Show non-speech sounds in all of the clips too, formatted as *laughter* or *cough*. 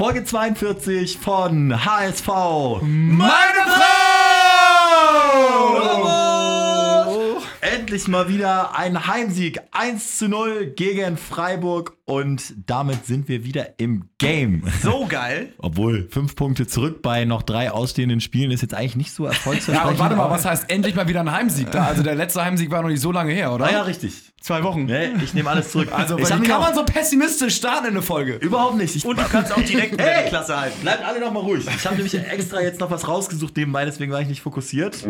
Folge 42 von HSV. Meine Frau! Endlich mal wieder ein Heimsieg 1 zu 0 gegen Freiburg und damit sind wir wieder im Game. So geil. *laughs* Obwohl fünf Punkte zurück bei noch drei ausstehenden Spielen ist jetzt eigentlich nicht so Ja, erfolgsversprechend. und warte mal, aber- was heißt endlich mal wieder ein Heimsieg? Da, also der letzte Heimsieg war noch nicht so lange her, oder? Ah ja, richtig. Zwei Wochen. Nee, ich nehme alles zurück. Also, ich kann auch- man so pessimistisch starten in eine Folge? Überhaupt nicht. Ich, Und du kannst auch direkt Hey! die Klasse halten. Bleibt alle noch mal ruhig. Ich habe nämlich extra jetzt noch was rausgesucht nebenbei, deswegen war ich nicht fokussiert.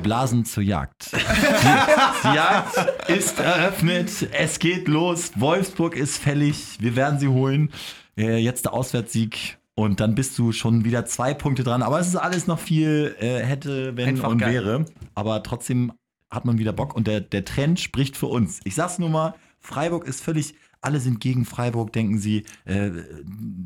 Wir blasen zur Jagd. Die, *laughs* die Jagd ist eröffnet. Es geht los. Wolfsburg ist fällig. Wir werden sie holen. Äh, jetzt der Auswärtssieg. Und dann bist du schon wieder zwei Punkte dran. Aber es ist alles noch viel äh, hätte, wenn Einfach und geil. wäre. Aber trotzdem hat man wieder Bock. Und der, der Trend spricht für uns. Ich sag's nur mal, Freiburg ist völlig. Alle sind gegen Freiburg, denken sie. Äh,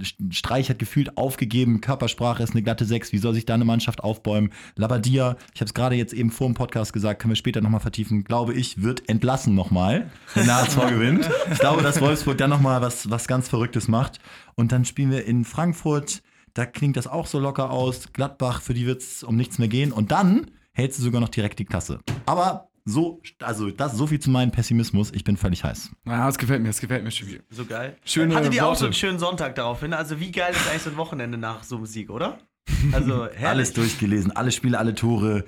Streich hat gefühlt aufgegeben. Körpersprache ist eine glatte 6. Wie soll sich da eine Mannschaft aufbäumen? Labadia, ich habe es gerade jetzt eben vor dem Podcast gesagt, können wir später nochmal vertiefen, glaube ich, wird entlassen nochmal, wenn der HSV *laughs* gewinnt. Ich glaube, dass Wolfsburg dann nochmal was, was ganz Verrücktes macht. Und dann spielen wir in Frankfurt. Da klingt das auch so locker aus. Gladbach, für die wird es um nichts mehr gehen. Und dann hältst du sogar noch direkt die Klasse. Aber so, also das so viel zu meinem Pessimismus. Ich bin völlig heiß. Ja, das gefällt mir, das gefällt mir schon wieder. So geil. Schöne Hattet ihr auch so einen schönen Sonntag daraufhin? Also wie geil ist eigentlich so ein Wochenende nach so einem Sieg, oder? Also *laughs* herrlich. Alles durchgelesen, alle Spiele, alle Tore.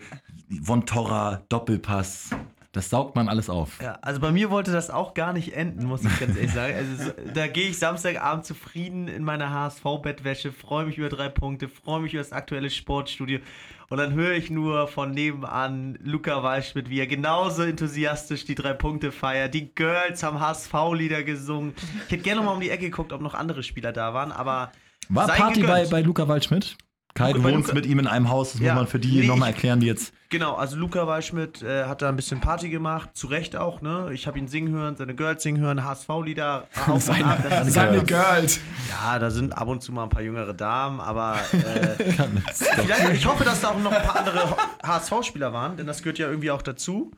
Von Torra, Doppelpass. Das saugt man alles auf. Ja, also bei mir wollte das auch gar nicht enden, muss ich ganz ehrlich sagen. Also so, da gehe ich Samstagabend zufrieden in meiner HSV-Bettwäsche, freue mich über drei Punkte, freue mich über das aktuelle Sportstudio und dann höre ich nur von nebenan Luca Waldschmidt, wie er genauso enthusiastisch die drei Punkte feiert. Die Girls haben HSV-Lieder gesungen. Ich hätte gerne noch mal um die Ecke geguckt, ob noch andere Spieler da waren, aber War Party bei, bei Luca Waldschmidt? Kai, du wohnst mit ihm in einem Haus, das Ja, muss man für die nee, nochmal erklären, die jetzt. Genau, also Luca Waldschmidt äh, hat da ein bisschen Party gemacht, zu Recht auch, ne? Ich habe ihn singen hören, seine Girls singen hören, HSV-Lieder *laughs* Seine, ab. Ist seine Girls. Ja, da sind ab und zu mal ein paar jüngere Damen, aber äh, *laughs* vielleicht, ich hoffe, dass da auch noch ein paar andere HSV-Spieler waren, denn das gehört ja irgendwie auch dazu,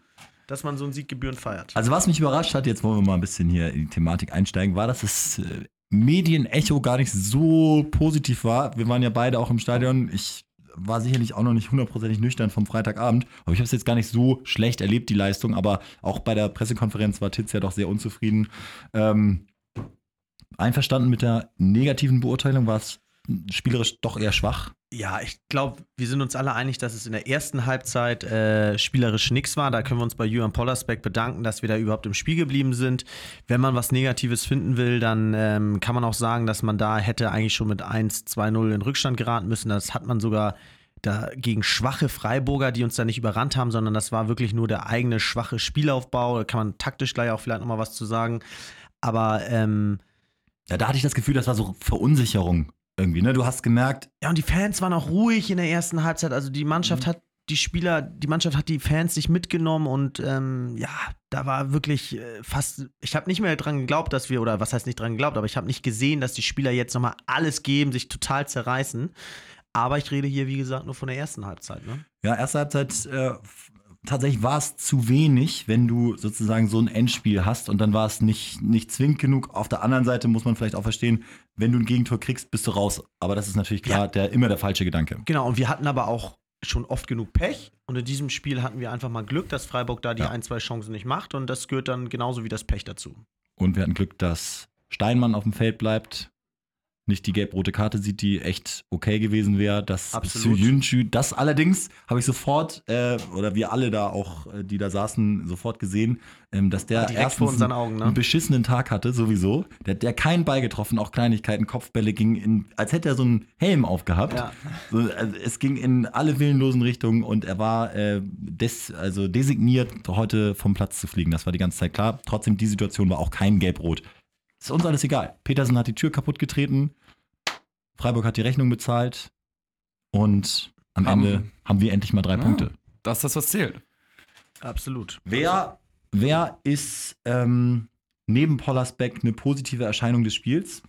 dass man so einen Sieg gebührend feiert. Also was mich überrascht hat, jetzt wollen wir mal ein bisschen hier in die Thematik einsteigen, war, dass das äh, Medienecho gar nicht so positiv war. Wir waren ja beide auch im Stadion. Ich war sicherlich auch noch nicht hundertprozentig nüchtern vom Freitagabend, aber ich habe es jetzt gar nicht so schlecht erlebt, die Leistung. Aber auch bei der Pressekonferenz war Titz ja doch sehr unzufrieden. Ähm, einverstanden mit der negativen Beurteilung war es spielerisch doch eher schwach. Ja, ich glaube, wir sind uns alle einig, dass es in der ersten Halbzeit äh, spielerisch nix war. Da können wir uns bei Julian Pollersbeck bedanken, dass wir da überhaupt im Spiel geblieben sind. Wenn man was Negatives finden will, dann ähm, kann man auch sagen, dass man da hätte eigentlich schon mit 1, 2-0 in Rückstand geraten müssen. Das hat man sogar da gegen schwache Freiburger, die uns da nicht überrannt haben, sondern das war wirklich nur der eigene schwache Spielaufbau. Da kann man taktisch gleich auch vielleicht nochmal was zu sagen. Aber ähm, Ja, da hatte ich das Gefühl, das war so Verunsicherung irgendwie. Ne? Du hast gemerkt, Ja, und die Fans waren auch ruhig in der ersten Halbzeit. Also die Mannschaft hat die Spieler, die Mannschaft hat die Fans sich mitgenommen und ähm, ja, da war wirklich äh, fast, ich habe nicht mehr dran geglaubt, dass wir, oder was heißt nicht dran geglaubt, aber ich habe nicht gesehen, dass die Spieler jetzt nochmal alles geben, sich total zerreißen. Aber ich rede hier, wie gesagt, nur von der ersten Halbzeit. Ne? Ja, erste Halbzeit äh, tatsächlich war es zu wenig, wenn du sozusagen so ein Endspiel hast und dann war es nicht, nicht zwingend genug. Auf der anderen Seite muss man vielleicht auch verstehen, wenn du ein Gegentor kriegst, bist du raus. Aber das ist natürlich klar, der, immer der falsche Gedanke. Genau, und wir hatten aber auch schon oft genug Pech. Und in diesem Spiel hatten wir einfach mal Glück, dass Freiburg da die Ja. ein, zwei Chancen nicht macht. Und das gehört dann genauso wie das Pech dazu. Und wir hatten Glück, dass Steinmann auf dem Feld bleibt, nicht die gelb-rote Karte sieht, die echt okay gewesen wäre. Das Absolut. Suyuncu, das allerdings habe ich sofort, äh, oder wir alle da auch, äh, die da saßen, sofort gesehen, ähm, dass der Direkt erstens Augen, ne? einen beschissenen Tag hatte, sowieso. Der hat der keinen Ball getroffen, auch Kleinigkeiten, Kopfbälle gingen in, als hätte er so einen Helm aufgehabt. Ja. So, also es ging in alle willenlosen Richtungen und er war äh, des, also designiert, heute vom Platz zu fliegen. Das war die ganze Zeit klar. Trotzdem, die Situation war auch kein Gelb-Rot. Ist uns alles egal. Petersen hat die Tür kaputt getreten. Freiburg hat die Rechnung bezahlt. Und am Haben- Ende haben wir endlich mal drei Ja. Punkte. Das ist das, was zählt. Absolut. Wer, wer ist ähm, neben Pollersbeck eine positive Erscheinung des Spiels?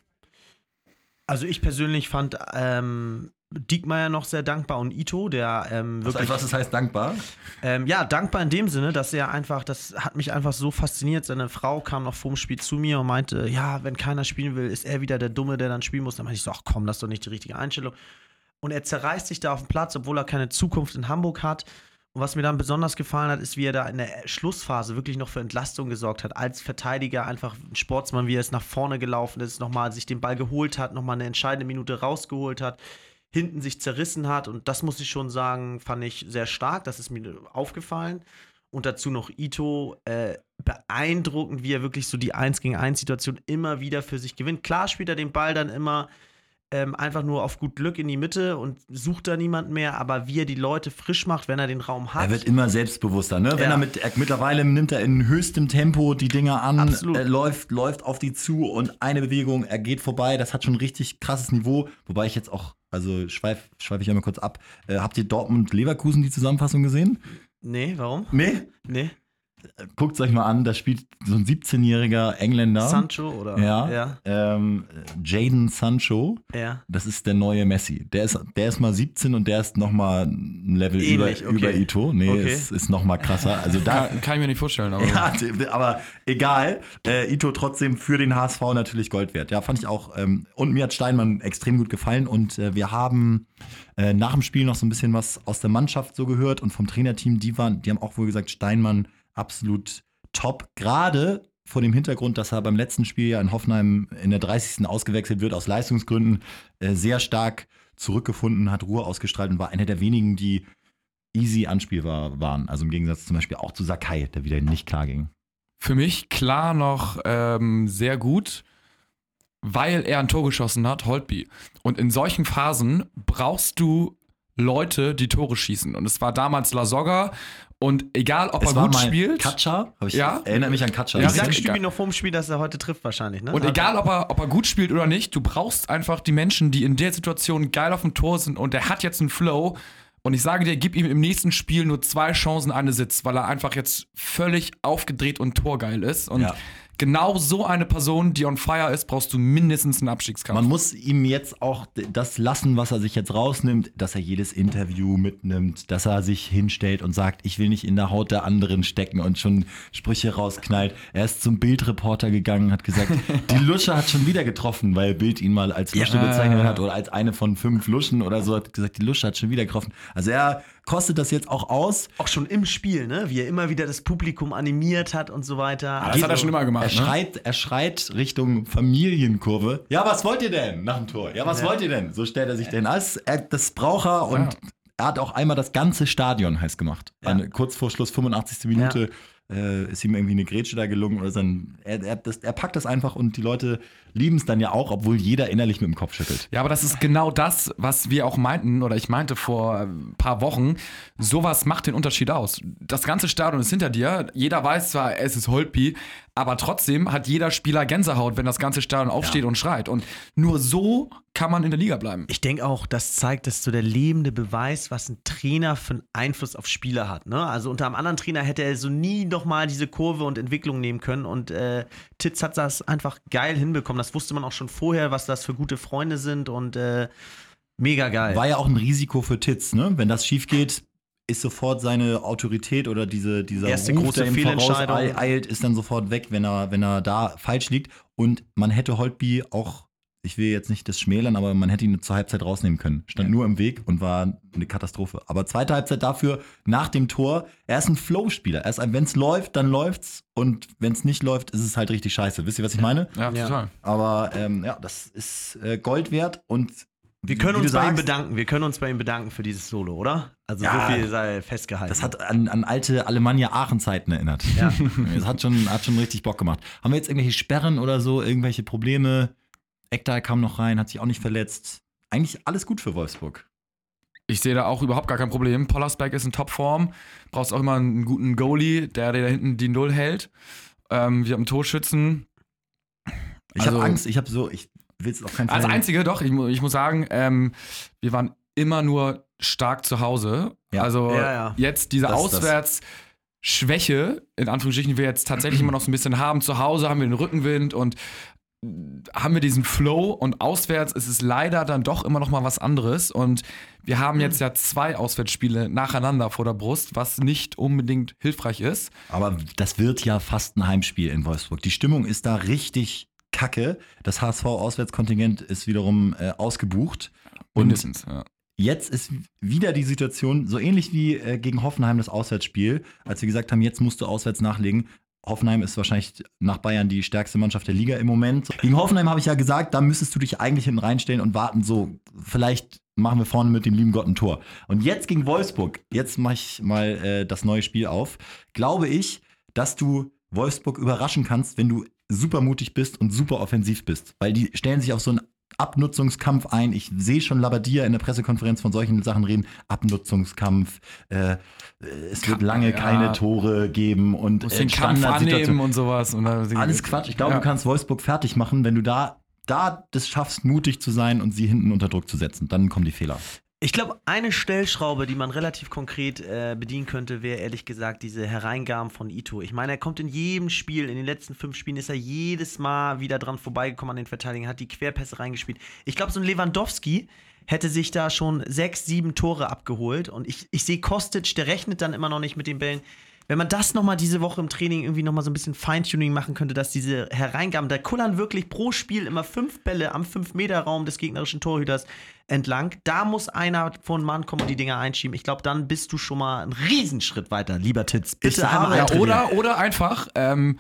Also ich persönlich fand ähm, Diekmeyer noch sehr dankbar und Ito, der ähm, Was, wirklich. was das heißt dankbar? Ähm, ja, dankbar in dem Sinne, dass er einfach, das hat mich einfach so fasziniert. Seine Frau kam noch vorm Spiel zu mir und meinte, ja, wenn keiner spielen will, ist er wieder der Dumme, der dann spielen muss. Dann meinte ich so, ach komm, das ist doch nicht die richtige Einstellung. Und er zerreißt sich da auf dem Platz, obwohl er keine Zukunft in Hamburg hat. Und was mir dann besonders gefallen hat, ist, wie er da in der Schlussphase wirklich noch für Entlastung gesorgt hat. Als Verteidiger einfach ein Sportsmann, wie er es nach vorne gelaufen ist, nochmal sich den Ball geholt hat, nochmal eine entscheidende Minute rausgeholt hat, hinten sich zerrissen hat. Und das muss ich schon sagen, fand ich sehr stark. Das ist mir aufgefallen. Und dazu noch Ito, äh, beeindruckend, wie er wirklich so die 1 gegen 1 Situation immer wieder für sich gewinnt. Klar spielt er den Ball dann immer ähm, einfach nur auf gut Glück in die Mitte und sucht da niemand mehr, aber wie er die Leute frisch macht, wenn er den Raum hat. Er wird immer selbstbewusster, ne? Wenn Ja. er mit er, mittlerweile nimmt er in höchstem Tempo die Dinger an, er läuft, läuft auf die zu und eine Bewegung, er geht vorbei. Das hat schon ein richtig krasses Niveau. Wobei ich jetzt auch, also schweife schweif ich einmal kurz ab. Äh, habt ihr Dortmund Leverkusen die Zusammenfassung gesehen? nee, warum? Nee? Nee. Guckt es euch mal an, da spielt so ein 17-jähriger Engländer. Sancho oder? Ja. Ja. Ähm, Jaden Sancho. ja. Das ist der neue Messi. Der ist, der ist mal 17 und der ist noch mal ein Level Ähnlich, über, okay. über Ito. Nee, Okay. ist, ist noch mal krasser. Also da, Kann, kann ich mir nicht vorstellen. Aber ja, aber egal. Äh, Ito trotzdem für den HSV natürlich Gold wert. Ja, fand ich auch. Ähm, und mir hat Steinmann extrem gut gefallen. Und äh, wir haben äh, nach dem Spiel noch so ein bisschen was aus der Mannschaft so gehört und vom Trainerteam. Die waren, die haben auch wohl gesagt, Steinmann absolut top. Gerade vor dem Hintergrund, dass er beim letzten Spiel ja in Hoffenheim in der 30. ausgewechselt wird aus Leistungsgründen, äh, sehr stark zurückgefunden hat, Ruhe ausgestrahlt und war einer der wenigen, die easy anspielbar waren. Also im Gegensatz zum Beispiel auch zu Sakai, der wieder nicht klar ging. für mich klar noch ähm, sehr gut, weil er ein Tor geschossen hat, Holtby. Und in solchen Phasen brauchst du Leute, die Tore schießen. Und es war damals Lasogga. Und egal, ob Es er war gut spielt. Katscha, ich, Ja. erinnert mich an Katscha. Ja, Ich sag richtig Stübi noch vorm Spiel, dass er heute trifft wahrscheinlich, ne? Und egal, ob er, ob er gut spielt oder nicht, du brauchst einfach die Menschen, die in der Situation geil auf dem Tor sind und der hat jetzt einen Flow. Und ich sage dir, gib ihm im nächsten Spiel nur zwei Chancen, eine Sitz, weil er einfach jetzt völlig aufgedreht und torgeil ist. Und Ja. Genau so eine Person, die on fire ist, brauchst du mindestens einen Abstiegskampf. Man muss ihm jetzt auch das lassen, was er sich jetzt rausnimmt, dass er jedes Interview mitnimmt, dass er sich hinstellt und sagt, ich will nicht in der Haut der anderen stecken und schon Sprüche rausknallt. Er ist zum Bildreporter gegangen, hat gesagt, *laughs* die Lusche hat schon wieder getroffen, weil Bild ihn mal als Lusche Ja. bezeichnet hat oder als eine von fünf Luschen oder so, hat gesagt, die Lusche hat schon wieder getroffen. Also er kostet das jetzt auch aus. auch schon im Spiel, ne? Wie er immer wieder das Publikum animiert hat und so weiter. das hat er schon immer gemacht. Er ne? schreit, er schreit Richtung Familienkurve. Ja, was wollt ihr denn nach dem Tor? Ja, was Ja. wollt ihr denn? So stellt er sich denn. Das, er, das braucht er und er hat auch einmal das ganze Stadion heiß gemacht. Ja. An, kurz vor Schluss, 85. Minute, äh, ist ihm irgendwie eine Grätsche da gelungen oder sein. Er, er, das, er packt das einfach und die Leute lieben es dann ja auch, obwohl jeder innerlich mit dem Kopf schüttelt. Ja, aber das ist genau das, was wir auch meinten, oder ich meinte vor ein paar Wochen, sowas macht den Unterschied aus. Das ganze Stadion ist hinter dir, jeder weiß zwar, es ist Holtby, aber trotzdem hat jeder Spieler Gänsehaut, wenn das ganze Stadion aufsteht und schreit. Und nur so kann man in der Liga bleiben. Ich denke auch, das zeigt, dass so der lebende Beweis, was ein Trainer für einen Einfluss auf Spieler hat. Ne? Also unter einem anderen Trainer hätte er so nie nochmal diese Kurve und Entwicklung nehmen können. Und äh, Titz hat das einfach geil hinbekommen. Das wusste man auch schon vorher, was das für gute Freunde sind und äh, mega geil. War ja auch ein Risiko für Titz, ne? Wenn das schief geht, ist sofort seine Autorität oder diese, dieser Erste Ruf, große der ihm Fehlentscheidung. voraus eilt, ist dann sofort weg, wenn er, wenn er da falsch liegt. Und man hätte Holtby auch, ich will jetzt nicht das schmälern, aber man hätte ihn zur Halbzeit rausnehmen können. Stand nur im Weg und war eine Katastrophe. Aber zweite Halbzeit dafür, nach dem Tor, er ist ein Flow-Spieler. Er ist ein, wenn es läuft, dann läuft's. Und wenn es nicht läuft, ist es halt richtig scheiße. Wisst ihr, was ich meine? Ja, Ja. total. Aber ähm, ja, das ist äh, Gold wert und wir können uns bei ihm sagst, bedanken. Wir können uns bei ihm bedanken für dieses Solo, oder? Also Ja. so viel sei festgehalten. Das hat an, an alte Alemannia Aachen-Zeiten erinnert. Ja. *laughs* Das hat schon, hat schon richtig Bock gemacht. Haben wir jetzt irgendwelche Sperren oder so, irgendwelche Probleme? Ekdal kam noch rein, hat sich auch nicht verletzt. Eigentlich alles gut für Wolfsburg. Ich sehe da auch überhaupt gar kein Problem. Pollersbeck ist in Topform. Brauchst auch immer einen guten Goalie, der dir da hinten die Null hält. Ähm, wir haben einen Torschützen. Ich Also- habe Angst, ich habe so, ich will es auf keinen Fall. Als einzige, doch, ich, ich muss sagen, ähm, wir waren immer nur stark zu Hause. Ja. Also Ja, ja. jetzt diese Das ist das. Auswärtsschwäche, in Anführungsstrichen, wir jetzt tatsächlich immer noch so ein bisschen haben. Zu Hause haben wir den Rückenwind und haben wir diesen Flow und auswärts ist es leider dann doch immer noch mal was anderes und wir haben jetzt ja zwei Auswärtsspiele nacheinander vor der Brust, was nicht unbedingt hilfreich ist. Aber das wird ja fast ein Heimspiel in Wolfsburg. Die Stimmung ist da richtig kacke. Das HSV-Auswärtskontingent ist wiederum äh, ausgebucht. Und Mindestens, ja. Jetzt ist wieder die Situation so ähnlich wie äh, gegen Hoffenheim das Auswärtsspiel, als wir gesagt haben, jetzt musst du auswärts nachlegen. Hoffenheim ist wahrscheinlich nach Bayern die stärkste Mannschaft der Liga im Moment. Gegen Hoffenheim habe ich ja gesagt, da müsstest du dich eigentlich hinten reinstellen und warten, so, vielleicht machen wir vorne mit dem lieben Gott ein Tor. Und jetzt gegen Wolfsburg, jetzt mache ich mal äh, das neue Spiel auf, glaube ich, dass du Wolfsburg überraschen kannst, wenn du super mutig bist und super offensiv bist. Weil die stellen sich auf so einen Abnutzungskampf ein. Ich sehe schon Labadia in der Pressekonferenz von solchen Sachen reden. Abnutzungskampf. Äh, es wird Ka- lange ja. keine Tore geben und äh, den Kampf annehmen und sowas. Und Alles Quatsch. Ich glaube, Ja. du kannst Wolfsburg fertig machen, wenn du da, da das schaffst, mutig zu sein und sie hinten unter Druck zu setzen. Dann kommen die Fehler. Ich glaube, eine Stellschraube, die man relativ konkret äh, bedienen könnte, wäre ehrlich gesagt diese Hereingaben von Ito. Ich meine, er kommt in jedem Spiel, in den letzten fünf Spielen ist er jedes Mal wieder dran vorbeigekommen an den Verteidigern, hat die Querpässe reingespielt. Ich glaube, so ein Lewandowski hätte sich da schon sechs, sieben Tore abgeholt. Und ich, ich sehe Kostic, der rechnet dann immer noch nicht mit den Bällen. Wenn man das nochmal diese Woche im Training irgendwie nochmal so ein bisschen Feintuning machen könnte, dass diese Hereingaben, da kullern wirklich pro Spiel immer fünf Bälle am 5-Meter-Raum des gegnerischen Torhüters entlang. Da muss einer von Mann kommen und die Dinger einschieben. Ich glaube, dann bist du schon mal einen Riesenschritt weiter, lieber Titz. Ich Bitte sage- einmal Ja, oder, oder einfach ähm,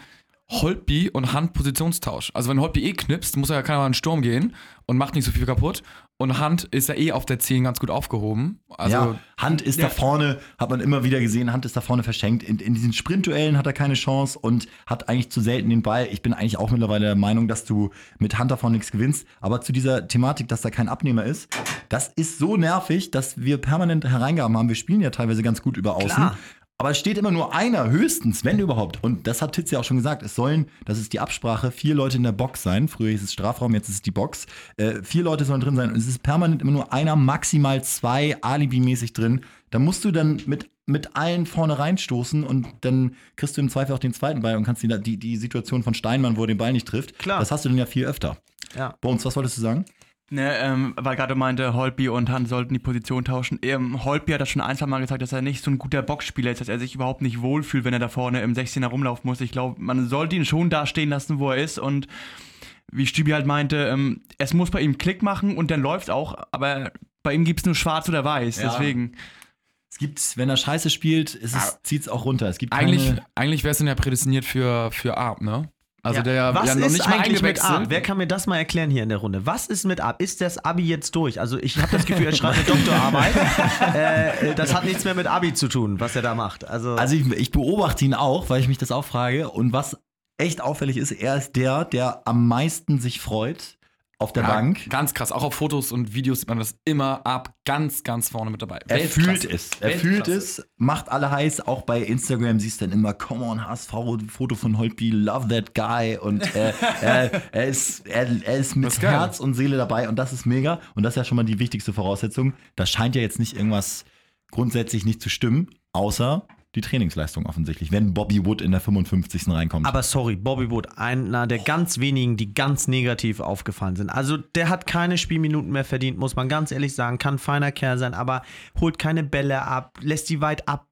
Holtby und Hand Positionstausch. Also wenn Holtby eh knipst, muss er ja keiner mal in den Sturm gehen und macht nicht so viel kaputt. Und Hand ist ja eh auf der 10 ganz gut aufgehoben. Also ja, Hand ist da vorne, hat man immer wieder gesehen, Hand ist da vorne verschenkt. In, in diesen Sprintduellen hat er keine Chance und hat eigentlich zu selten den Ball. Ich bin eigentlich auch mittlerweile der Meinung, dass du mit Hand davon nichts gewinnst. Aber zu dieser Thematik, dass da kein Abnehmer ist, das ist so nervig, dass wir permanent Hereingaben haben. Wir spielen ja teilweise ganz gut über Außen. Klar. Aber es steht immer nur einer, höchstens, wenn überhaupt. Und das hat Titz ja auch schon gesagt. Es sollen, das ist die Absprache, vier Leute in der Box sein. Früher hieß es Strafraum, jetzt ist es die Box. Äh, vier Leute sollen drin sein. Und es ist permanent immer nur einer, maximal zwei, alibimäßig drin. Da musst du dann mit, mit allen vorne reinstoßen und dann kriegst du im Zweifel auch den zweiten Ball und kannst die, die, die Situation von Steinmann, wo er den Ball nicht trifft. Klar. Das hast du dann ja viel öfter. Ja. Bones, was wolltest du sagen? Ne, ähm, weil gerade meinte, Holtby und Hand sollten die Position tauschen. Ähm, Holtby hat das schon ein, zwei Mal gesagt, dass er nicht so ein guter Boxspieler ist, dass er sich überhaupt nicht wohlfühlt, wenn er da vorne im 16er rumlaufen muss. Ich glaube, man sollte ihn schon da stehen lassen, wo er ist und wie Stübi halt meinte, ähm, es muss bei ihm Klick machen und dann läuft auch, aber bei ihm gibt es nur schwarz oder weiß, Ja. deswegen. Es gibt, wenn er Scheiße spielt, ist es, zieht es auch runter. Es gibt eigentlich, keine, eigentlich wäre es dann ja prädestiniert für, für Arp, ne? Also der Was ja noch ist nicht eigentlich mit. Ab? Wer kann mir das mal erklären hier in der Runde? Was ist mit Ab? Ist das Abi jetzt durch? Also ich habe das Gefühl, er schreibt eine *laughs* Doktorarbeit. äh, das hat nichts mehr mit Abi zu tun, was er da macht. Also, Also ich, ich beobachte ihn auch, weil ich mich das auch frage. Und was echt auffällig ist, er ist der, der am meisten sich freut auf der Ja, Bank. Ganz krass. Auch auf Fotos und Videos sieht man das immer ab, ganz, ganz vorne mit dabei. Er fühlt es. Er fühlt es, macht alle heiß. Auch bei Instagram siehst du dann immer, come on, HSV, Foto von Holtby, love that guy. Und äh, *laughs* er, er, ist, er, er ist mit. Herz und Seele dabei und das ist mega. Und das ist ja schon mal die wichtigste Voraussetzung. Da scheint ja jetzt nicht irgendwas grundsätzlich nicht zu stimmen, außer die Trainingsleistung offensichtlich, wenn Bobby Wood in der 55. reinkommt. aber sorry, Bobby Wood, einer der ganz wenigen, die ganz negativ aufgefallen sind. Also der hat keine Spielminuten mehr verdient, muss man ganz ehrlich sagen. Kann ein feiner Kerl sein, aber holt keine Bälle ab, lässt die weit ab,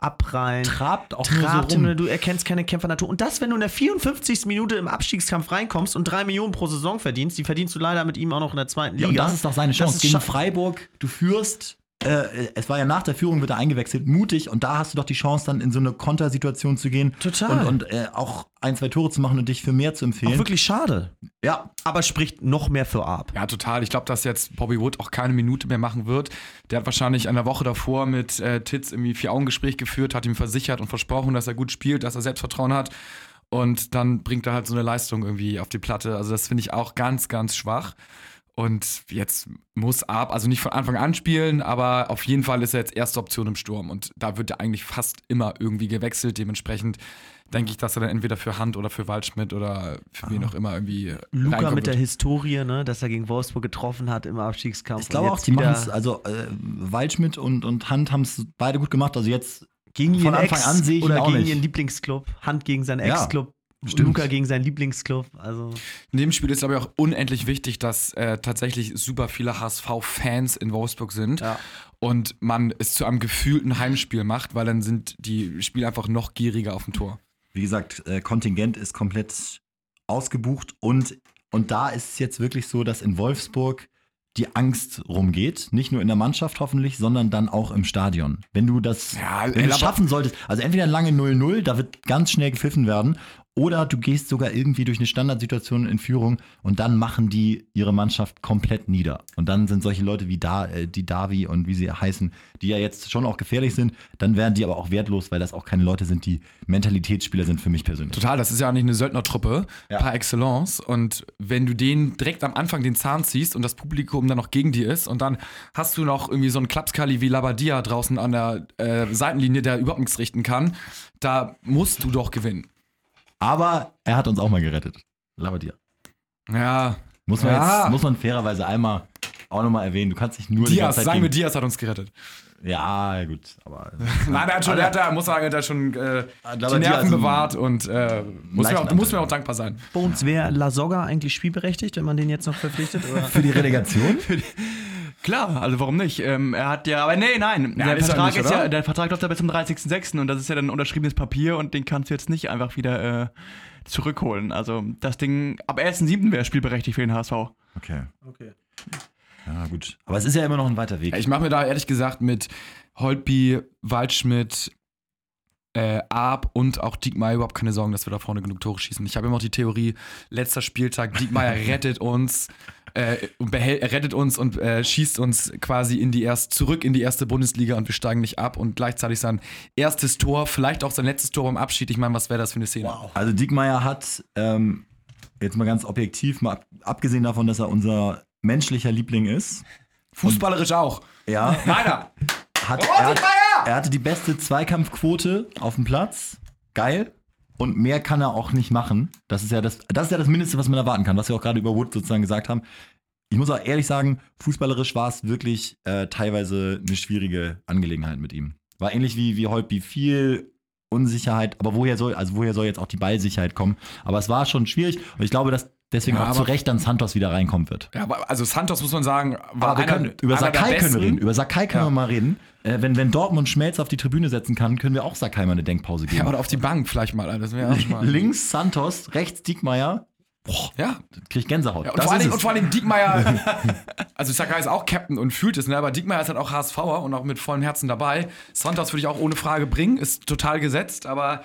abprallen. trabt auch Trabt, nur so rum. du erkennst keine Kämpfernatur. Und das, wenn du in der 54. Minute im Abstiegskampf reinkommst und drei Millionen pro Saison verdienst, die verdienst du leider mit ihm auch noch in der zweiten Ja, Liga. und das ist doch seine Das Chance. ist Gegen Freiburg, du führst. Äh, es war ja nach der Führung, wird er eingewechselt, mutig und da hast du doch die Chance, dann in so eine Kontersituation zu gehen Total. und, und äh, auch ein, zwei Tore zu machen und dich für mehr zu Auch empfehlen. wirklich schade. Ja, Aber spricht noch mehr für Ab. Ja, total. Ich glaube, dass jetzt Bobby Wood auch keine Minute mehr machen wird. Der hat wahrscheinlich eine Woche davor mit äh, Titz irgendwie vier Augengespräch geführt, hat ihm versichert und versprochen, dass er gut spielt, dass er Selbstvertrauen hat. Und dann bringt er halt so eine Leistung irgendwie auf die Platte. Also das finde ich auch ganz, ganz schwach. Und jetzt muss Ab, also nicht von Anfang an spielen, aber auf jeden Fall ist er jetzt erste Option im Sturm. Und da wird er eigentlich fast immer irgendwie gewechselt. Dementsprechend denke ich, dass er dann entweder für Hand oder für Waldschmidt oder für wen auch immer irgendwie Luca mit der wird. Historie, ne, dass er gegen Wolfsburg getroffen hat im Abstiegskampf. ich glaube auch, die machen es, also äh, Waldschmidt und, und Hand haben es beide gut gemacht. Also jetzt gegen von Anfang Ex an sehe ich ihn oder auch gegen nicht. ihren Lieblingsclub, Hand gegen seinen Ja. Stimmt. Luca gegen seinen Lieblingsclub. Also In dem Spiel ist, glaube ich, auch unendlich wichtig, dass äh, tatsächlich super viele HSV-Fans in Wolfsburg sind Ja. und man es zu einem gefühlten Heimspiel macht, weil dann sind die Spieler einfach noch gieriger auf dem Tor. Wie gesagt, äh, Kontingent ist komplett ausgebucht und, und da ist es jetzt wirklich so, dass in Wolfsburg die Angst rumgeht. Nicht nur in der Mannschaft hoffentlich, sondern dann auch im Stadion. Wenn du das Ja, wenn du schaffen solltest, also entweder ein lange 0-0, da wird ganz schnell gepfiffen werden, oder du gehst sogar irgendwie durch eine Standardsituation in Führung und dann machen die ihre Mannschaft komplett nieder. Und dann sind solche Leute wie da, äh, die Davi und wie sie heißen, die ja jetzt schon auch gefährlich sind, dann werden die aber auch wertlos, weil das auch keine Leute sind, die Mentalitätsspieler sind für mich persönlich. Total, das ist ja eigentlich eine Söldnertruppe Ja. par excellence. Und wenn du denen direkt am Anfang den Zahn ziehst und das Publikum dann noch gegen dir ist und dann hast du noch irgendwie so einen Klapskali wie Labadia draußen an der äh, Seitenlinie, der überhaupt nichts richten kann, da musst du doch gewinnen. Aber er hat uns auch mal gerettet. Labadia. Ja, Muss man, Ja. jetzt, muss man fairerweise einmal auch nochmal erwähnen. Du kannst dich nur die Diaz, ganze Zeit sagen wir, Diaz hat uns gerettet. Ja, gut, aber *laughs* Nein, er hat schon, er hat, da, muss sagen, er hat da schon äh, die Nerven bewahrt und äh, muss, mir auch, muss mir auch dankbar sein. bei uns wäre Lasogga eigentlich spielberechtigt, wenn man den jetzt noch verpflichtet? Oder? für die Relegation? *laughs* *laughs* Klar, also warum nicht? Ähm, er hat ja, aber nee, nein, Ja, der, er Vertrag nicht, ist ja, der Vertrag läuft ja bis zum 30.06. und das ist ja dann ein unterschriebenes Papier und den kannst du jetzt nicht einfach wieder äh, zurückholen. Also das Ding, ab 1.07. wäre spielberechtigt für den HSV. Okay. Okay. Ja, gut. Aber es ist ja immer noch ein weiter Weg. Ich mache mir da ehrlich gesagt mit Holtby, Waldschmidt, äh, Arp und auch Diekmeyer überhaupt keine Sorgen, dass wir da vorne genug Tore schießen. Ich habe immer noch die Theorie, letzter Spieltag, Diekmeyer *laughs* rettet uns. Äh, und behält, er rettet uns und äh, schießt uns quasi in die erst, zurück in die erste Bundesliga und wir steigen nicht ab und gleichzeitig sein erstes Tor, vielleicht auch sein letztes Tor beim Abschied. Ich meine, was wäre das für eine Szene? Also Diekmeyer hat, ähm, jetzt mal ganz objektiv, mal ab- abgesehen davon, dass er unser menschlicher Liebling ist, Fußballerisch auch. ja, *laughs* Meiner! hat, Oh, er, hat, er hatte die beste Zweikampfquote auf dem Platz. Geil. Und mehr kann er auch nicht machen. Das ist ja das, das ist ja das Mindeste, was man erwarten kann, was wir auch gerade über Wood sozusagen gesagt haben. Ich muss auch ehrlich sagen, fußballerisch war es wirklich äh, teilweise eine schwierige Angelegenheit mit ihm. War ähnlich wie, wie Holtby, viel Unsicherheit, aber woher soll, also woher soll jetzt auch die Ballsicherheit kommen? Aber es war schon schwierig und ich glaube, dass deswegen Ja, auch zu Recht dann Santos wieder reinkommen wird. Ja, aber also Santos muss man sagen, war Aber wir einer, können, über Sakai können wir reden. Über Sakai können Ja. wir mal reden. Äh, wenn, wenn Dortmund Schmelz auf die Tribüne setzen kann, können wir auch Sakai mal eine Denkpause geben. Ja, oder auf die Bank vielleicht mal. Das wäre auch mal. *laughs* Links Santos, rechts Diekmeyer. Boah, Ja. krieg ich Gänsehaut. ja und, vor es. und vor Dingen Diekmeyer, *laughs* also Sakai ist auch Captain und fühlt es, ne? aber Diekmeyer ist halt auch HSVer und auch mit vollem Herzen dabei. Santos würde ich auch ohne Frage bringen, ist total gesetzt, aber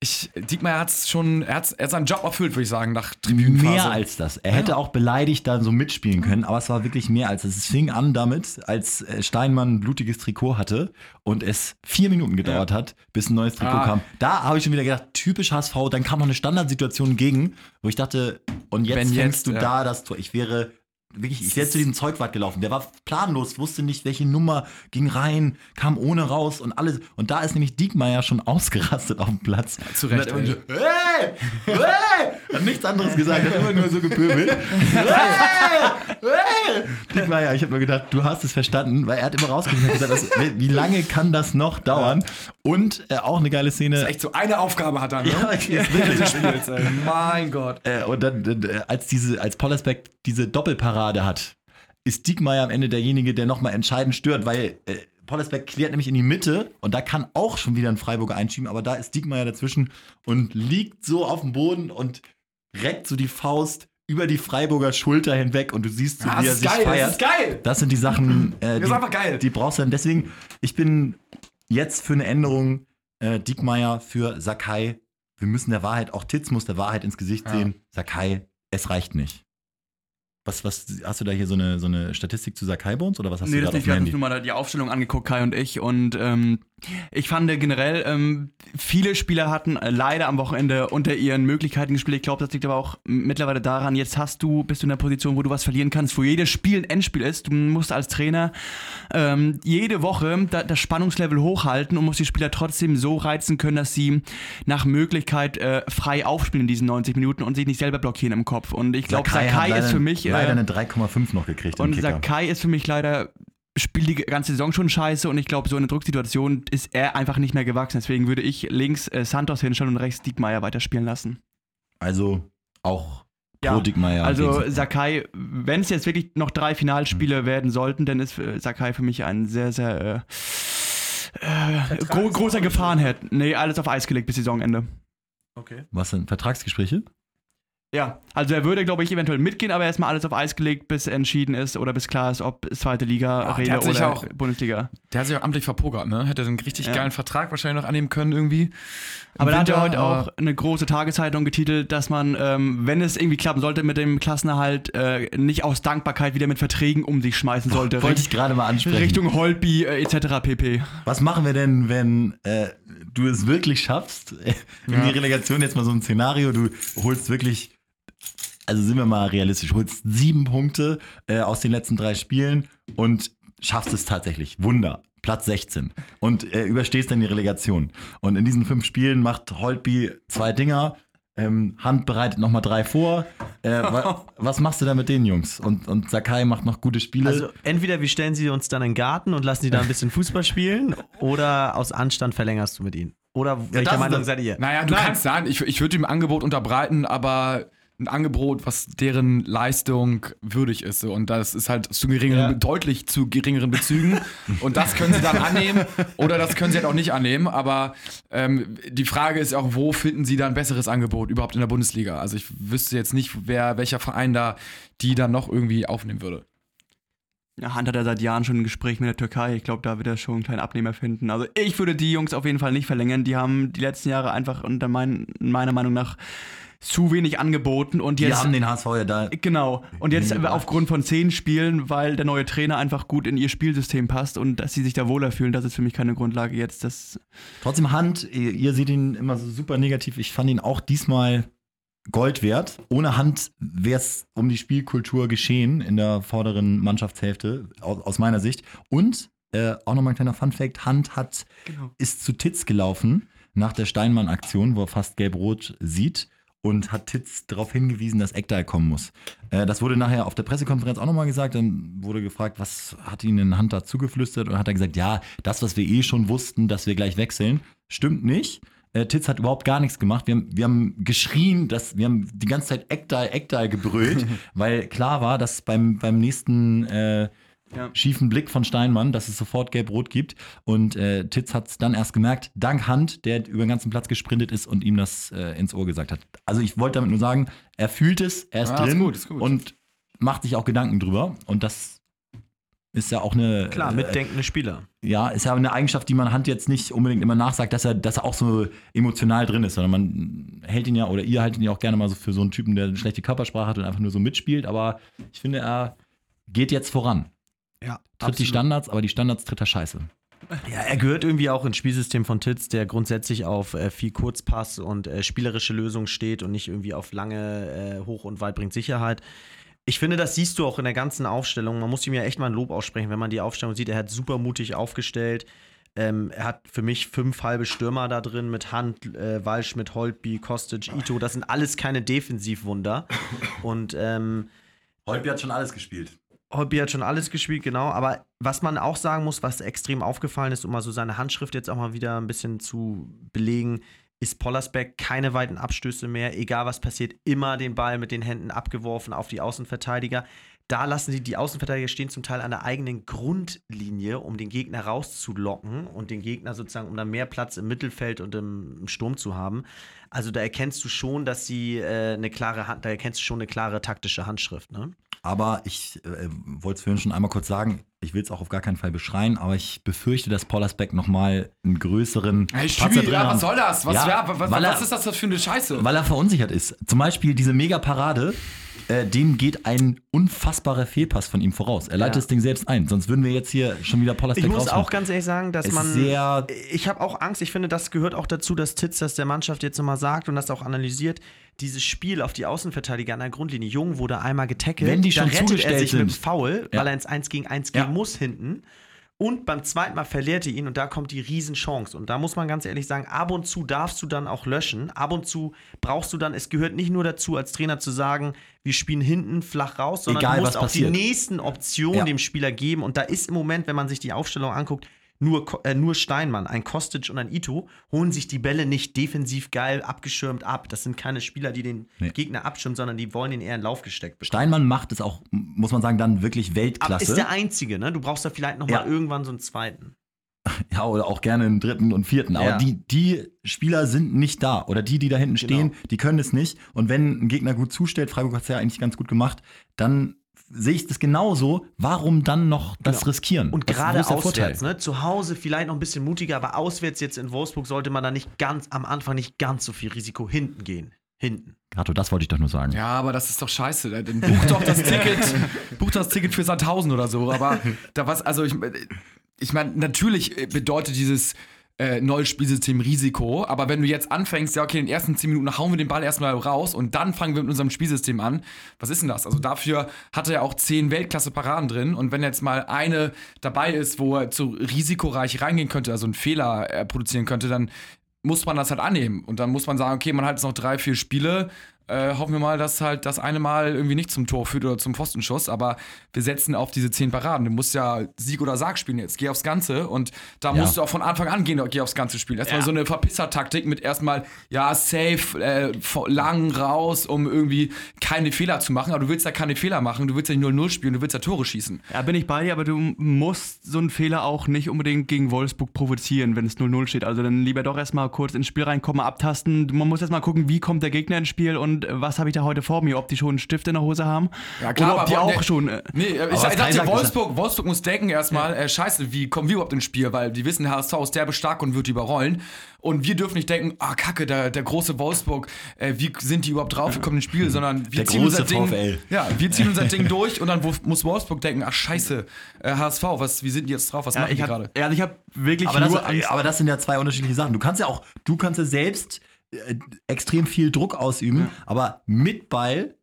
ich, Diekmeyer hat es schon, er, er hat seinen Job erfüllt, würde ich sagen, nach Tribünenphase. Mehr als das. Er hätte auch beleidigt dann so mitspielen können, aber es war wirklich mehr als das. Es fing an damit, als äh, Steinmann ein blutiges Trikot hatte und es vier Minuten gedauert hat, bis ein neues Trikot Ah. kam. Da habe ich schon wieder gedacht, typisch HSV, dann kam noch eine Standardsituation gegen, wo ich dachte, und jetzt Wenn fängst jetzt, du ja. da das Tor. Ich wäre wirklich, ich wäre zu diesem Zeugwart gelaufen. Der war planlos, wusste nicht, welche Nummer ging rein, kam ohne raus und alles. Und da ist nämlich Diekmeyer schon *laughs* ausgerastet auf dem Platz. Zu Recht, Und hat so, hey, hey, hat nichts anderes gesagt, hat immer nur so gepöbelt. *laughs* hey, hey. Diekmeyer, ich habe mir gedacht, du hast es verstanden, weil er hat immer rausgekommen und gesagt, das, wie lange kann das noch dauern? Und äh, auch eine geile Szene. Echt so eine Aufgabe hat er, ne? Ja, *laughs* jetzt wirklich. Spiels. Mein Gott. Äh, und dann, äh, als diese, als Pollersbeck diese Doppelparade hat, ist Diekmeyer am Ende derjenige, der nochmal entscheidend stört, weil äh, Pollersbeck klärt nämlich in die Mitte und da kann auch schon wieder ein Freiburger einschieben, aber da ist Diekmeyer dazwischen und liegt so auf dem Boden und reckt so die Faust über die Freiburger Schulter hinweg und du siehst so, Ja, wie er sich geil, feiert. das ist geil. Das sind die Sachen, *laughs* äh, Das einfach geil. die brauchst du dann. Deswegen, ich bin jetzt für eine Änderung äh, Diekmeyer für Sakai. Wir müssen der Wahrheit, auch Titz muss der Wahrheit ins Gesicht Ja. sehen. Sakai, es reicht nicht. Was, was, hast du da hier so eine, so eine Statistik zu Sakai uns oder was hast Nee, du das nicht. auf Wir hatten uns nur mal die Aufstellung angeguckt, Kai und ich. Und ähm, ich fand generell, ähm, viele Spieler hatten äh, leider am Wochenende unter ihren Möglichkeiten gespielt. Ich glaube, das liegt aber auch mittlerweile daran, jetzt hast du, bist du in der Position, wo du was verlieren kannst, wo jedes Spiel ein Endspiel ist. Du musst als Trainer ähm, jede Woche da, das Spannungslevel hochhalten und musst die Spieler trotzdem so reizen können, dass sie nach Möglichkeit äh, frei aufspielen in diesen 90 Minuten und sich nicht selber blockieren im Kopf. Und ich glaube, Sakai, leider, ist für mich. Leider eine 3,5 noch gekriegt und. Sakai ist für mich leider, spielt die ganze Saison schon scheiße und ich glaube, so eine Drucksituation ist er einfach nicht mehr gewachsen. Deswegen würde ich links äh, Santos hinstellen und rechts Diekmeyer weiterspielen lassen. Also auch Ja, pro Dickmeyer. Also. Sakai, wenn es jetzt wirklich noch drei Finalspiele werden sollten, dann ist äh, Sakai für mich ein sehr, sehr äh, äh, gro großer Gefahrenherd. Nee, alles auf Eis gelegt bis Saisonende. Okay. Was sind Vertragsgespräche? Ja, also er würde, glaube ich, eventuell mitgehen, aber erstmal alles auf Eis gelegt, bis entschieden ist oder bis klar ist, ob zweite Liga, der Rede hat sich oder auch- Bundesliga. Der hat sich auch amtlich verpokert, ne? Hätte einen richtig Ja. geilen Vertrag wahrscheinlich noch annehmen können irgendwie. Im Aber da hat er heute auch eine große Tageszeitung getitelt, dass man, ähm, wenn es irgendwie klappen sollte mit dem Klassenerhalt, äh, nicht aus Dankbarkeit wieder mit Verträgen um sich schmeißen sollte. *laughs* Wollte ich gerade mal ansprechen. Richtung Holby äh, etc. pp. Was machen wir denn, wenn äh, du es wirklich schaffst, äh, in Ja. die Relegation jetzt mal so ein Szenario, du holst wirklich, also sind wir mal realistisch, holst sieben Punkte äh, aus den letzten drei Spielen und schaffst es tatsächlich. Wunder. Platz 16 und äh, überstehst dann die Relegation. Und in diesen fünf Spielen macht Holtby zwei Dinger, ähm, Hand bereitet nochmal drei vor. Äh, wa *laughs* was machst du da mit den Jungs? Und, und Sakai macht noch gute Spiele. Also entweder wir stellen sie uns dann in den Garten und lassen sie da ein bisschen Fußball spielen *laughs* oder aus Anstand verlängerst du mit ihnen. Oder welcher ist Meinung seid ihr? Naja, du kannst sagen, ich, ich würde ihm ein Angebot unterbreiten, aber ein Angebot, was deren Leistung würdig ist. So. Und das ist halt zu geringeren, Ja. deutlich zu geringeren Bezügen. *laughs* Und das können sie dann annehmen oder das können sie halt auch nicht annehmen. Aber ähm, die Frage ist auch, wo finden sie dann ein besseres Angebot überhaupt in der Bundesliga? Also ich wüsste jetzt nicht, wer, welcher Verein da die dann noch irgendwie aufnehmen würde. Ja, Hand hat ja seit Jahren schon ein Gespräch mit der Türkei. Ich glaube, da wird er schon einen kleinen Abnehmer finden. Also ich würde die Jungs auf jeden Fall nicht verlängern. Die haben die letzten Jahre einfach unter mein, meiner Meinung nach zu wenig angeboten und die jetzt haben den HSV ja da Genau. Und jetzt aufgrund von zehn Spielen, weil der neue Trainer einfach gut in ihr Spielsystem passt und dass sie sich da wohler fühlen, das ist für mich keine Grundlage jetzt. Das Trotzdem Hand, ihr, ihr seht ihn immer so super negativ. Ich fand ihn auch diesmal Gold wert. Ohne Hand wäre es um die Spielkultur geschehen in der vorderen Mannschaftshälfte, aus, aus meiner Sicht. Und äh, auch nochmal ein kleiner Fun-Fact: Hand hat, Genau. ist zu Titz gelaufen nach der Steinmann-Aktion, wo er fast gelb-rot sieht. Und hat Titz darauf hingewiesen, dass Eckdal kommen muss. Äh, das wurde nachher auf der Pressekonferenz auch nochmal gesagt. Dann wurde gefragt, was hat ihnen Hand dazu geflüstert? Und hat er gesagt, ja, das, was wir eh schon wussten, dass wir gleich wechseln, stimmt nicht. Äh, Titz hat überhaupt gar nichts gemacht. Wir haben, wir haben geschrien, dass, wir haben die ganze Zeit Eckdal, Eckdal gebrüllt, *laughs* weil klar war, dass beim, beim nächsten äh, Ja. schiefen Blick von Steinmann, dass es sofort gelb-rot gibt. Und äh, Titz hat es dann erst gemerkt, dank Hand, der über den ganzen Platz gesprintet ist und ihm das äh, ins Ohr gesagt hat. Also ich wollte damit nur sagen, er fühlt es, er ist ist drin gut, ist gut. und macht sich auch Gedanken drüber. Und das ist ja auch eine. Klar, äh, mitdenkende Spieler. ja, ist ja eine Eigenschaft, die man Hand jetzt nicht unbedingt immer nachsagt, dass er, dass er auch so emotional drin ist, sondern man hält ihn ja oder ihr haltet ihn ja auch gerne mal so für so einen Typen, der eine schlechte Körpersprache hat und einfach nur so mitspielt. Aber ich finde, er geht jetzt voran. Ja, Tritt die Standards, aber die Standards tritt er scheiße. Ja, er gehört irgendwie auch ins Spielsystem von Titz, der grundsätzlich auf äh, viel Kurzpass und äh, spielerische Lösungen steht und nicht irgendwie auf lange äh, hoch und weit bringt Sicherheit. Ich finde, das siehst du auch in der ganzen Aufstellung. Man muss ihm ja echt mal ein Lob aussprechen, wenn man die Aufstellung sieht. Er hat super mutig aufgestellt. Ähm, er hat für mich fünf halbe Stürmer da drin mit Hand, äh, Waldschmidt, Holtby, Kostic, Ito. Das sind alles keine Defensivwunder. Und ähm, Holby hat schon alles gespielt. Holby hat schon alles gespielt, genau. Aber was man auch sagen muss, was extrem aufgefallen ist, um mal so seine Handschrift jetzt auch mal wieder ein bisschen zu belegen, ist Pollersbeck keine weiten Abstöße mehr. Egal was passiert, immer den Ball mit den Händen abgeworfen auf die Außenverteidiger. Da lassen sie die Außenverteidiger stehen zum Teil an der eigenen Grundlinie, um den Gegner rauszulocken und den Gegner sozusagen, um dann mehr Platz im Mittelfeld und im, im Sturm zu haben. Also da erkennst du schon, dass sie äh, eine klare Hand, da erkennst du schon eine klare taktische Handschrift, ne? Aber ich äh, wollte es vorhin schon einmal kurz sagen, ich will es auch auf gar keinen Fall beschreien, aber ich befürchte, dass Pollersbeck nochmal einen größeren Hey, Patzer drin ja, was soll das? Was, Ja, ja, was, weil er- was ist das für eine Scheiße? Weil er verunsichert ist. Zum Beispiel diese Mega-Parade, äh, dem geht ein unfassbarer Fehlpass von ihm voraus. Er leitet Ja. das Ding selbst ein. Sonst würden wir jetzt hier schon wieder Pollersbeck Ich muss rausholen. auch ganz ehrlich sagen, dass Es man. sehr- ich habe auch Angst. Ich finde, das gehört auch dazu, dass Titz das der Mannschaft jetzt nochmal sagt und das auch analysiert. Dieses Spiel auf die Außenverteidiger an der Grundlinie. Jung wurde einmal getackelt. Wenn die schon rettet er sich mit dem sind. Foul, Ja. weil er ins 1 gegen 1 Ja. gehen muss hinten. Und beim zweiten Mal verliert er ihn und da kommt die Riesenchance. Und da muss man ganz ehrlich sagen, ab und zu darfst du dann auch löschen. Ab und zu brauchst du dann, es gehört nicht nur dazu, als Trainer zu sagen, wir spielen hinten flach raus, sondern Egal, du musst auch die passiert. nächsten Optionen Ja. dem Spieler geben. Und da ist im Moment, wenn man sich die Aufstellung anguckt, nur, äh, nur Steinmann, ein Kostic und ein Ito holen sich die Bälle nicht defensiv geil abgeschirmt ab. Das sind keine Spieler, die den Nee. Gegner abschirmen, sondern die wollen ihn eher in Lauf gesteckt bekommen. Steinmann macht es auch, muss man sagen, dann wirklich Aber Weltklasse. ist der einzige, ne? Du brauchst da vielleicht noch Ja. mal irgendwann so einen zweiten. *laughs* Ja, oder auch gerne einen dritten und vierten. Aber Ja. die, die Spieler sind nicht da. Oder die, die da hinten stehen, Genau. die können es nicht. Und wenn ein Gegner gut zustellt, Freiburg hat es ja eigentlich ganz gut gemacht, dann sehe ich das genauso. Warum dann noch das Genau. riskieren? Und gerade auswärts, ne? Zu Hause vielleicht noch ein bisschen mutiger, aber auswärts jetzt in Wolfsburg sollte man da nicht ganz am Anfang nicht ganz so viel Risiko hinten gehen. Hinten. Gato, das wollte ich doch nur sagen. Ja, aber das ist doch scheiße. Dann buch doch das Ticket, *laughs* buch das Ticket für Sandhausen oder so. Aber da was, also ich, ich meine, natürlich bedeutet dieses äh, neues Spielsystem Risiko, aber wenn du jetzt anfängst, ja, okay, in den ersten 10 Minuten hauen wir den Ball erstmal raus und dann fangen wir mit unserem Spielsystem an, was ist denn das? Also dafür hat er ja auch 10 Weltklasse-Paraden drin und wenn jetzt mal eine dabei ist, wo er zu risikoreich reingehen könnte, also einen Fehler äh, produzieren könnte, dann muss man das halt annehmen. Und dann muss man sagen, okay, man hat jetzt noch drei, vier Spiele. Äh, hoffen wir mal, dass halt das eine Mal irgendwie nicht zum Tor führt oder zum Pfostenschuss. Aber wir setzen auf diese zehn Paraden. Du musst ja Sieg oder Sarg spielen jetzt. Geh aufs Ganze. Und da Ja. musst du auch von Anfang an gehen, geh aufs Ganze spielen. Erstmal Ja. so eine Verpisser-Taktik mit erstmal, ja, safe, äh, lang raus, um irgendwie keine Fehler zu machen. Aber du willst ja keine Fehler machen. Du willst ja 0-0 spielen. Du willst ja Tore schießen. Ja, bin ich bei dir, aber du musst so einen Fehler auch nicht unbedingt gegen Wolfsburg provozieren, wenn es 0-0 steht. Also dann lieber doch erstmal kurz ins Spiel reinkommen, abtasten. Man muss erstmal gucken, wie kommt der Gegner ins Spiel und äh, was habe ich da heute vor mir, ob die schon einen Stift in der Hose haben. Ja, Oder ob aber die wo- auch nee, schon. Äh, Nee, äh, ich, ich dachte, Wolfsburg, Wolfsburg muss denken erstmal, äh, scheiße, wie kommen wir überhaupt ins Spiel? Weil die wissen, HSV ist derbe stark und wird die überrollen. Und wir dürfen nicht denken, ah, kacke, der, der große Wolfsburg, äh, wie sind die überhaupt drauf, wie kommen ins Spiel? *laughs* Sondern wir Der ziehen große unser Ding. VfL. Ja, wir ziehen unser Ding *laughs* durch und dann muss Wolfsburg denken, ach scheiße, äh, HSV, was, wie sind die jetzt drauf? Was ja, machen ich die gerade? ja, also ich habe wirklich Aber das, nur Angst. aber das sind ja zwei unterschiedliche Sachen. Du kannst ja auch, du kannst ja selbst äh, extrem viel Druck ausüben, aber mit Ball,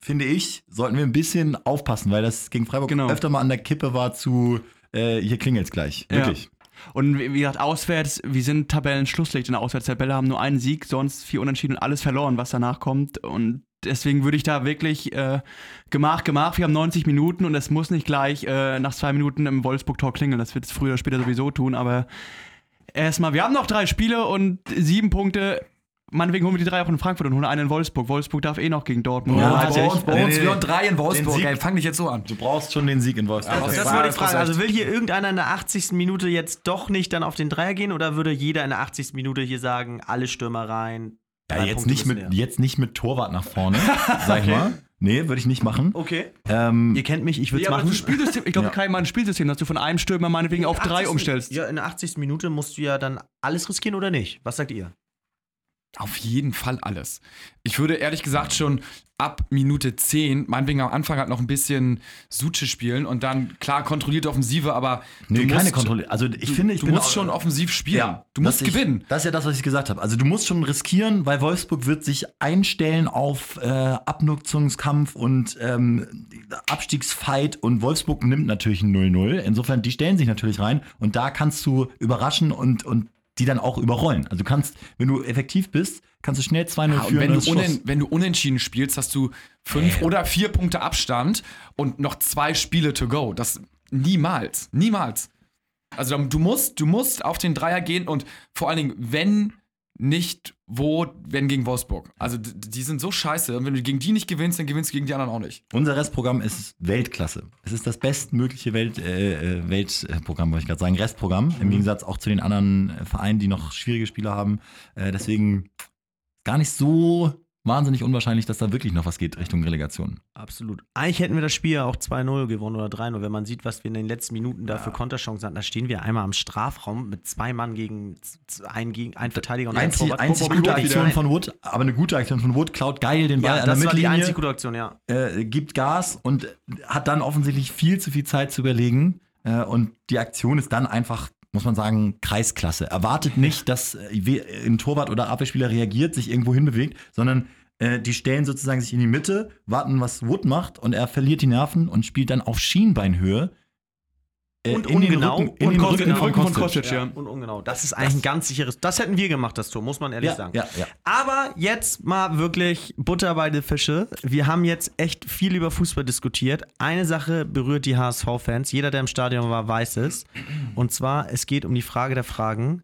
finde ich, sollten wir ein bisschen aufpassen, weil das gegen Freiburg Genau. öfter mal an der Kippe war zu, äh, hier klingelt's gleich. Ja. Wirklich. Und wie wie gesagt, auswärts, wir sind Tabellenschlusslicht in der Auswärtstabelle, haben nur einen Sieg, sonst vier Unentschieden und alles verloren, was danach kommt. Und deswegen würde ich da wirklich äh, Gemach, Gemach, wir haben 90 Minuten und es muss nicht gleich äh, nach zwei Minuten im Wolfsburg-Tor klingeln. Das wird es früher oder später sowieso tun, aber erstmal, wir haben noch drei Spiele und sieben Punkte. Meinetwegen holen wir die drei auch in Frankfurt und holen einen in Wolfsburg. Wolfsburg darf eh noch gegen Dortmund. Ja, Und bei uns- bei uns- wir haben drei in Wolfsburg, ey, fang dich jetzt so an. Du brauchst schon den Sieg in Wolfsburg. Ja, Das, das wollte ich fragen. Also will hier irgendeiner in der 80. Minute jetzt doch nicht dann auf den Dreier gehen oder würde jeder in der 80. Minute hier sagen, alle Stürmer rein? ja, jetzt Punkte nicht, mit, jetzt nicht mit Torwart nach vorne, sag ich mal. Nee, würde ich nicht machen. Okay. Ähm, Ihr kennt mich, ich würde Ja, es aber machen. das Spielsystem, ich glaube, *laughs* Ja. kein Spielsystem, dass du von einem Stürmer meinetwegen auf drei 80. umstellst. Ja, in der 80. Minute musst du ja dann alles riskieren oder nicht? Was sagt ihr? Auf jeden Fall alles. Ich würde ehrlich gesagt schon ab Minute 10, meinetwegen am Anfang halt noch ein bisschen Suche spielen und dann klar kontrollierte Offensive, aber nee, du keine Kontrolle. Also ich du, finde, ich du musst auch- schon offensiv spielen. du dass musst ich, gewinnen. Das ist ja das, was ich gesagt habe. Also du musst schon riskieren, weil Wolfsburg wird sich einstellen auf äh, Abnutzungskampf und ähm, Abstiegsfight und Wolfsburg nimmt natürlich ein 0-0. Insofern, die stellen sich natürlich rein und da kannst du überraschen und, und die dann auch überrollen. Also du kannst, wenn du effektiv bist, kannst du schnell 2-0 Ja, führen. wenn, du unen, wenn du unentschieden spielst, hast du fünf oder vier Punkte Abstand und noch zwei Spiele to go. Das niemals, niemals. Also du musst, du musst auf den Dreier gehen und vor allen Dingen, wenn nicht, wo, wenn gegen Wolfsburg. Also die sind so scheiße. Und wenn du gegen die nicht gewinnst, dann gewinnst du gegen die anderen auch nicht. Unser Restprogramm ist Weltklasse. Es ist das bestmögliche Welt, äh, äh, Weltprogramm, wollte ich gerade sagen, Restprogramm. Im Gegensatz auch zu den anderen äh, Vereinen, die noch schwierige Spieler haben. Äh, deswegen gar nicht so wahnsinnig unwahrscheinlich, dass da wirklich noch was geht Richtung Relegation. Absolut. Eigentlich hätten wir das Spiel ja auch 2-0 gewonnen oder 3-0. Wenn man sieht, was wir in den letzten Minuten da für Konterchancen hatten, da stehen wir einmal am Strafraum mit zwei Mann gegen z- ein, gegen ein Verteidiger und ein Einzig, Torwart. einzig gute Aktion von Wood, aber eine gute Aktion von Wood, klaut geil den Ball Ja, an der das war die Mittellinie. einzige gute Aktion, ja. äh, gibt Gas und hat dann offensichtlich viel zu viel Zeit zu überlegen. Äh, und die Aktion ist dann einfach, muss man sagen, Kreisklasse. Erwartet nicht, dass äh, we- ein Torwart oder Abwehrspieler reagiert, sich irgendwo hinbewegt, sondern äh, die stellen sozusagen sich in die Mitte, warten, was Wood macht und er verliert die Nerven und spielt dann auf Schienbeinhöhe äh, Und in den ungenau. Rücken, in Und den Kostic. Rücken von Rücken von Kostic. Kostic, ja. Und ungenau. Das ist eigentlich ein ganz sicheres. Das hätten wir gemacht, das Tor, muss man ehrlich Ja, sagen. ja, ja. Aber jetzt mal wirklich Butter bei den Fische. Wir haben jetzt echt viel über Fußball diskutiert. Eine Sache berührt die HSV-Fans. Jeder, der im Stadion war, weiß es. Und zwar, es geht um die Frage der Fragen.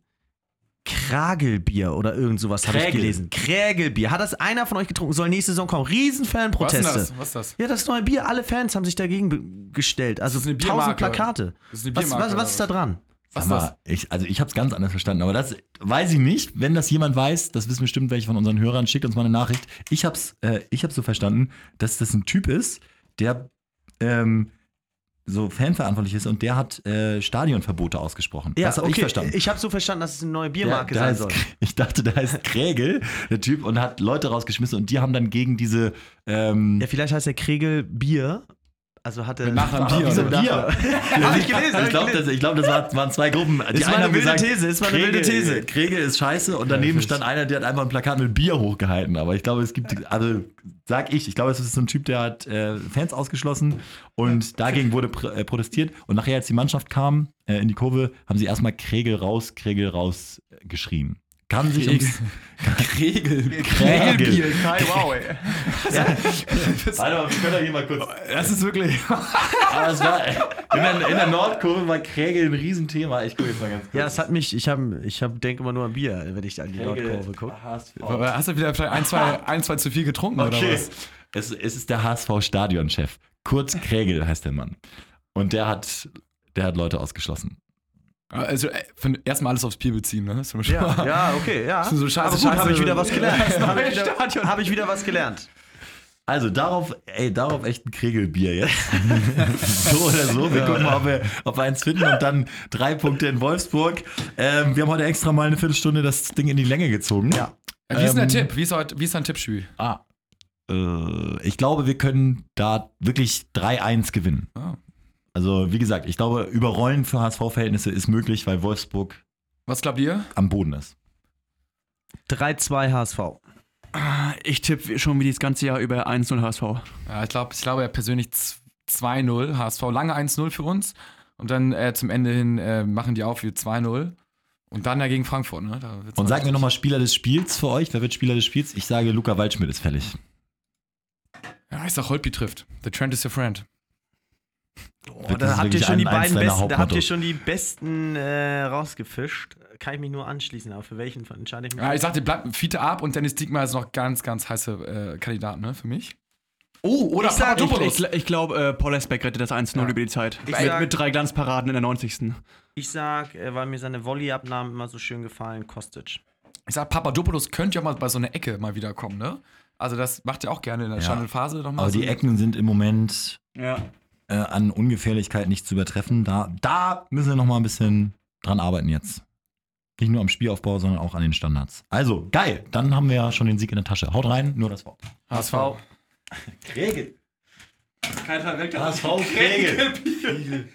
Kragelbier oder irgend sowas habe ich gelesen. Krägelbier. Hat das einer von euch getrunken? Soll nächste Saison kommen. Was ist Riesenfanproteste. das? Was ist das? Ja, das neue Bier. Alle Fans haben sich dagegen gestellt. Also Das ist eine tausend. Plakate. Das ist eine Was, Biermarke, was, oder was ist da dran? Was Sag ist mal, ich, also ich habe es ganz anders verstanden, aber das weiß ich nicht. Wenn das jemand weiß, das wissen bestimmt welche von unseren Hörern, schickt uns mal eine Nachricht. Ich habe es äh, ich hab's so verstanden, dass das ein Typ ist, der ähm, so fanverantwortlich ist und der hat äh, Stadionverbote ausgesprochen. das habe ich verstanden. Ich habe so verstanden, dass es eine neue Der- Biermarke der sein heißt, soll. Ich dachte, der heißt Krägel, der Typ, und hat Leute rausgeschmissen und die haben dann gegen diese ähm, Ja, vielleicht heißt der Kregel Bier. Also hat er. Mit Nachnamen Bier, Wieso oder? Bier? Hab ich *laughs* gelesen, Ich glaube, das, ich glaub, das war, waren zwei Gruppen. Die Ist mal eine wilde gesagt, These, ist mal eine wilde These. Kregel ist scheiße und daneben stand einer, der hat einfach ein Plakat mit Bier hochgehalten. Aber ich glaube, es gibt, also sag ich, ich glaube, es ist so ein Typ, der hat äh, Fans ausgeschlossen und dagegen wurde pr äh, protestiert. Und nachher, als die Mannschaft kam äh, in die Kurve, haben sie erstmal Kregel raus, Kregel raus äh, geschrien. Kann sich ums Kregel. Kregel. Kai, wow, ey. *laughs* Warte mal, wir können doch hier mal kurz. Das ist wirklich. *laughs* Aber es war, in, der, in der Nordkurve war Kregel ein Riesenthema. Ich gucke jetzt mal ganz kurz. Ja, es hat mich, ich habe, ich hab, denke immer nur an Bier, wenn ich an die Kregel, Nordkurve gucke. Hast du wieder vielleicht ein, zwei, *laughs* ein, zwei zu viel getrunken oder Okay. was? Es, es ist der HSV-Stadionchef. Kurz Kregel heißt der Mann. Und der hat, der hat Leute ausgeschlossen. Also äh, von- erstmal alles aufs Bier beziehen, ne? Ja, ja, okay, ja. *laughs* So scheiße, Aber gut, scheiße. habe ich wieder was gelernt. *laughs* Habe ich, wieder- Stadion. hab ich wieder was gelernt. Also darauf, ey, darauf echt ein Kregelbier jetzt. *laughs* so oder so. Wir gucken mal, ob wir, ob wir eins finden und dann drei Punkte in Wolfsburg. Ähm, wir haben heute extra mal eine Viertelstunde das Ding in die Länge gezogen. Ja. Wie ist denn der Ähm, Tipp? Wie ist, heute, wie ist dein Tippspiel? Ah. Äh, ich glaube, wir können da wirklich 3-1 gewinnen. Ah. Also, wie gesagt, ich glaube, Überrollen für HSV-Verhältnisse ist möglich, weil Wolfsburg Was glaubt ihr? am Boden ist. 3-2 HSV. Ich tippe schon wie das ganze Jahr über 1-0 HSV. Ja, ich glaube ich glaube ja persönlich z- 2-0. HSV lange 1-0 für uns. Und dann äh, zum Ende hin äh, machen die auf wie 2-0. Und dann ja gegen Frankfurt, ne? Und noch sag mir nochmal Spieler des Spiels für euch. Wer wird Spieler des Spiels? Ich sage, Luca Waldschmidt ist fällig. Ja, ich sag, Holtby trifft. The trend is your friend. Oh, da habt ihr schon die beiden besten, da habt ihr schon die besten äh, rausgefischt. Kann ich mich nur anschließen, aber für welchen entscheide ich mich? Ja, ich sag dir, bleibt Fiete ab und Dennis Diekmeyer ist noch ganz, ganz heiße äh, Kandidat, ne, für mich. Oh, oder Ich sag- Ich, Papadopoulos. ich, ich glaube, äh, Paul Esbeck rettet das 1-0 Ja. über die Zeit. Ich mit, sag- mit drei Glanzparaden in der 90. Ich sag, äh, weil mir seine Volleyabnahmen immer so schön gefallen, Kostic. Ich sag, Papadopoulos könnte ja mal bei so einer Ecke mal wieder kommen, ne? Also das macht er auch gerne in der Ja. Channel-Phase nochmal. Aber so. die Ecken sind im Moment Ja. Äh, an Ungefährlichkeit nicht zu übertreffen. Da, da müssen wir noch mal ein bisschen dran arbeiten jetzt. Nicht nur am Spielaufbau, sondern auch an den Standards. Also, geil. Dann haben wir ja schon den Sieg in der Tasche. Haut rein, nur das Wort. HSV. Kregel. Kein Fall weg, HSV Kregel.